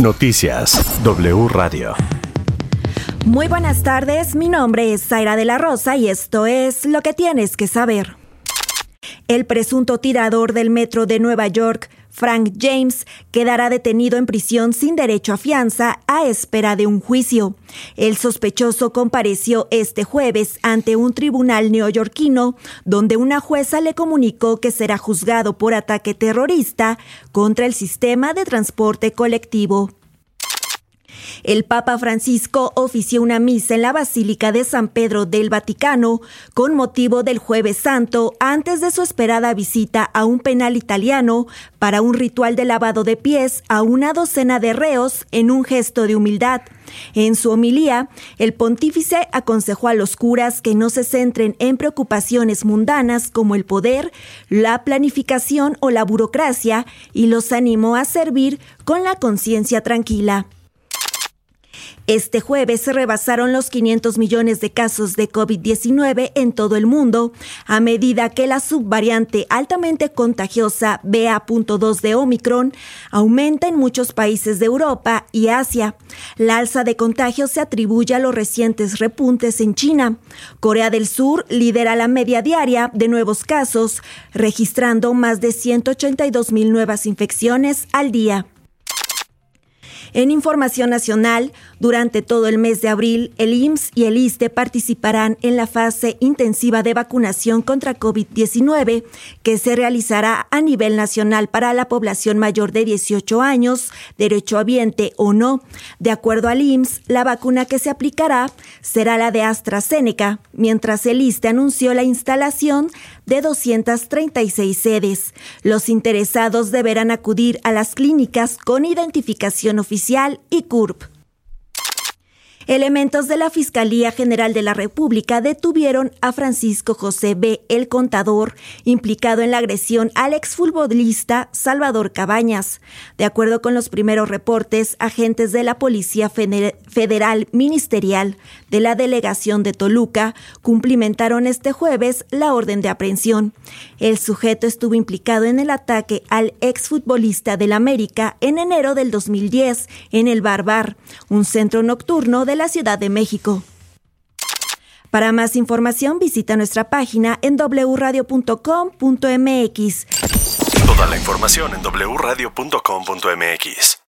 Noticias W Radio. Muy buenas tardes, mi nombre es Zaira de la Rosa y esto es lo que tienes que saber. El presunto tirador del metro de Nueva York, Frank James, quedará detenido en prisión sin derecho a fianza a espera de un juicio. El sospechoso compareció este jueves ante un tribunal neoyorquino donde una jueza le comunicó que será juzgado por ataque terrorista contra el sistema de transporte colectivo. El Papa Francisco ofició una misa en la Basílica de San Pedro del Vaticano con motivo del Jueves Santo antes de su esperada visita a un penal italiano para un ritual de lavado de pies a una docena de reos en un gesto de humildad. En su homilía, el pontífice aconsejó a los curas que no se centren en preocupaciones mundanas como el poder, la planificación o la burocracia y los animó a servir con la conciencia tranquila. Este jueves se rebasaron los 500 millones de casos de COVID-19 en todo el mundo, a medida que la subvariante altamente contagiosa BA.2 de Omicron aumenta en muchos países de Europa y Asia. La alza de contagios se atribuye a los recientes repuntes en China. Corea del Sur lidera la media diaria de nuevos casos, registrando más de 182 mil nuevas infecciones al día. En información nacional, durante todo el mes de abril, el IMSS y el ISTE participarán en la fase intensiva de vacunación contra COVID-19 que se realizará a nivel nacional para la población mayor de 18 años, derechohabiente o no. De acuerdo al IMSS, la vacuna que se aplicará será la de AstraZeneca, mientras el ISTE anunció la instalación de 236 sedes. Los interesados deberán acudir a las clínicas con identificación oficial y CURP. Elementos de la Fiscalía General de la República detuvieron a Francisco José B., el contador, implicado en la agresión al exfutbolista Salvador Cabañas. De acuerdo con los primeros reportes, agentes de la Policía Federal Ministerial de la Delegación de Toluca cumplimentaron este jueves la orden de aprehensión. El sujeto estuvo implicado en el ataque al exfutbolista del América en enero del 2010 en el Barbar, un centro nocturno de la Ciudad de México. Para más información visita nuestra página en wradio.com.mx. Toda la información en wradio.com.mx.